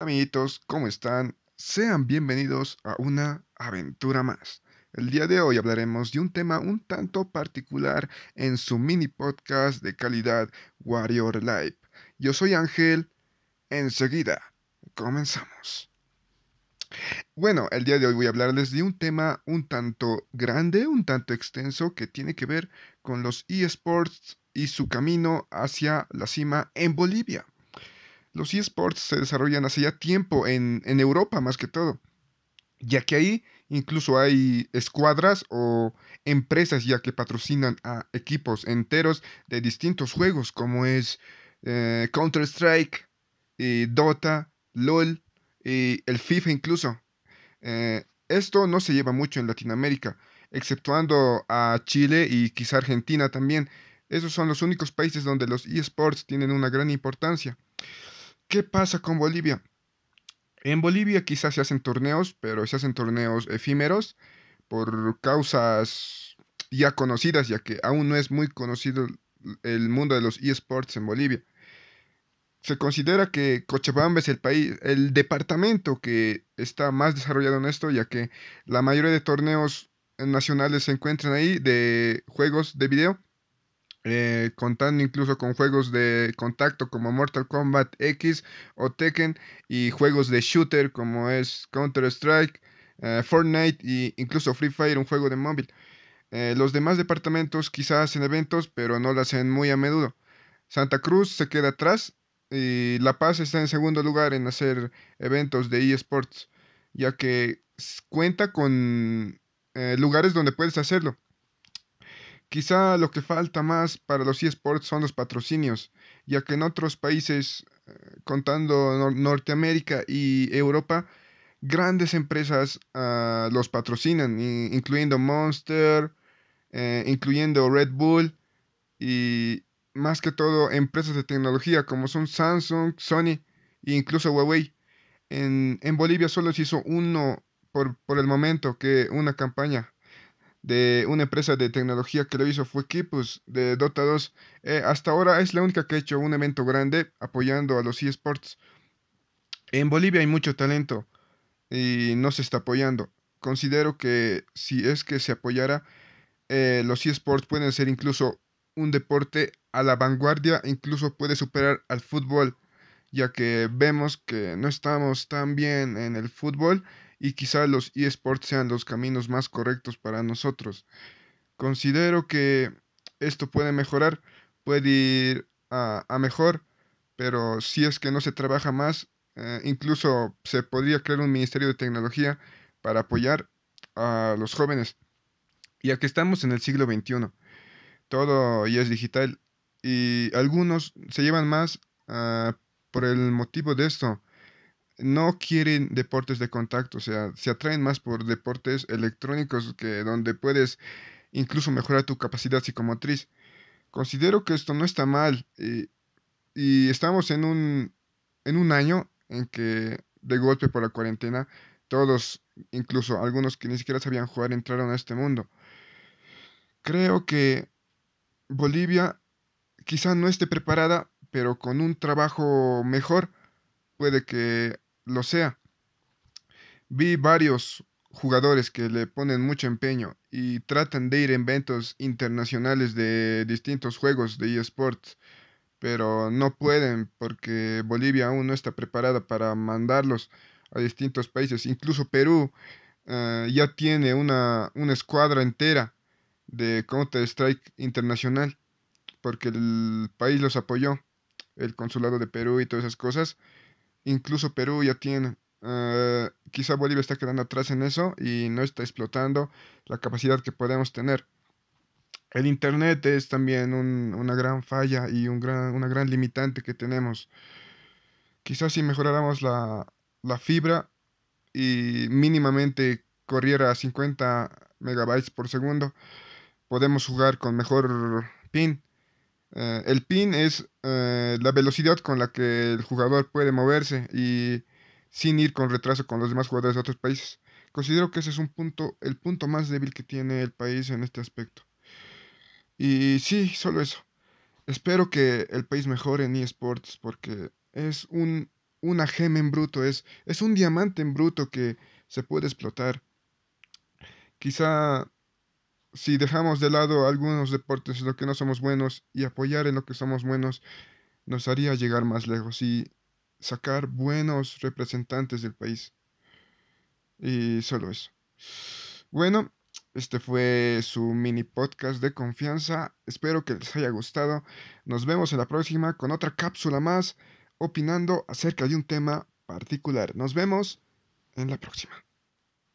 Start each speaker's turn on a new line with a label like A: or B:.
A: Amiguitos, ¿cómo están? Sean bienvenidos a una aventura más. El día de hoy hablaremos de un tema un tanto particular en su mini podcast de calidad Warrior Life. Yo soy Ángel. Enseguida, comenzamos. Bueno, el día de hoy voy a hablarles de un tema un tanto grande, un tanto extenso, que tiene que ver con los eSports y su camino hacia la cima en Bolivia. Los eSports se desarrollan hace ya tiempo en, Europa más que todo, ya que ahí incluso hay escuadras o empresas ya que patrocinan a equipos enteros de distintos juegos como es eh, Counter-Strike, Dota, LOL y el FIFA incluso. Eh, esto no se lleva mucho en Latinoamérica, exceptuando a Chile y quizá Argentina también. Esos son los únicos países donde los eSports tienen una gran importancia. ¿Qué pasa con Bolivia? En Bolivia quizás se hacen torneos, pero se hacen torneos efímeros por causas ya conocidas, ya que aún no es muy conocido el mundo de los eSports en Bolivia. Se considera que Cochabamba es el país, el departamento que está más desarrollado en esto, ya que la mayoría de torneos nacionales se encuentran ahí de juegos de video eh, contando incluso con juegos de contacto como Mortal Kombat X o Tekken y juegos de shooter como es Counter-Strike, eh, Fortnite e incluso Free Fire, un juego de móvil. Eh, los demás departamentos quizás hacen eventos, pero no lo hacen muy a menudo. Santa Cruz se queda atrás y La Paz está en segundo lugar en hacer eventos de eSports, ya que cuenta con lugares donde puedes hacerlo. Quizá lo que falta más para los eSports son los patrocinios, ya que en otros países, eh, contando Norteamérica y Europa, grandes empresas ah, los patrocinan, incluyendo Monster, eh, incluyendo Red Bull y más que todo empresas de tecnología como son Samsung, Sony e incluso Huawei. En, en Bolivia solo se hizo uno por, por el momento que una campaña de una empresa de tecnología que lo hizo fue Kipus de Dota 2. Eh, hasta ahora es la única que ha hecho un evento grande apoyando a los eSports. En Bolivia hay mucho talento y no se está apoyando. Considero que si es que se apoyara, eh, los eSports pueden ser incluso un deporte a la vanguardia, incluso puede superar al fútbol, ya que vemos que no estamos tan bien en el fútbol y quizá los eSports sean los caminos más correctos para nosotros. Considero que esto puede mejorar, puede ir a, mejor, pero si es que no se trabaja más, eh, incluso se podría crear un ministerio de tecnología para apoyar a los jóvenes, ya que estamos en el siglo XXI. Todo ya es digital y algunos se llevan más ah, por el motivo de esto no quieren deportes de contacto, o sea, se atraen más por deportes electrónicos que donde puedes incluso mejorar tu capacidad psicomotriz. Considero que esto no está mal y, y estamos en un, en un año en que de golpe por la cuarentena todos, incluso algunos que ni siquiera sabían jugar, entraron a este mundo. Creo que Bolivia quizá no esté preparada, pero con un trabajo mejor puede que lo sea. Vi varios jugadores que le ponen mucho empeño y tratan de ir en eventos internacionales de distintos juegos de eSports, pero no pueden porque Bolivia aún no está preparada para mandarlos a distintos países. Incluso Perú eh, ya tiene una, una escuadra entera de Counter-Strike internacional porque el país los apoyó, el consulado de Perú y todas esas cosas Incluso Perú ya tiene. Eh, quizá Bolivia está quedando atrás en eso y no está explotando la capacidad que podemos tener. El Internet es también una gran falla y una gran limitante que tenemos. Quizás si mejoráramos la, la fibra y mínimamente corriera a 50 megabytes por segundo, podemos jugar con mejor pin eh, el pin es eh, la velocidad con la que el jugador puede moverse y sin ir con retraso con los demás jugadores de otros países. Considero que ese es un punto, el punto más débil que tiene el país en este aspecto. Y sí, solo eso. Espero que el país mejore en eSports porque es un una gema en bruto, es, es un diamante en bruto que se puede explotar. Quizá si dejamos de lado algunos deportes en los que no somos buenos y apoyar en lo que somos buenos, nos haría llegar más lejos y sacar buenos representantes del país. Y solo eso. Bueno, este fue su mini podcast de confianza. Espero que les haya gustado. Nos vemos en la próxima con otra cápsula más opinando acerca de un tema particular. Nos vemos en la próxima.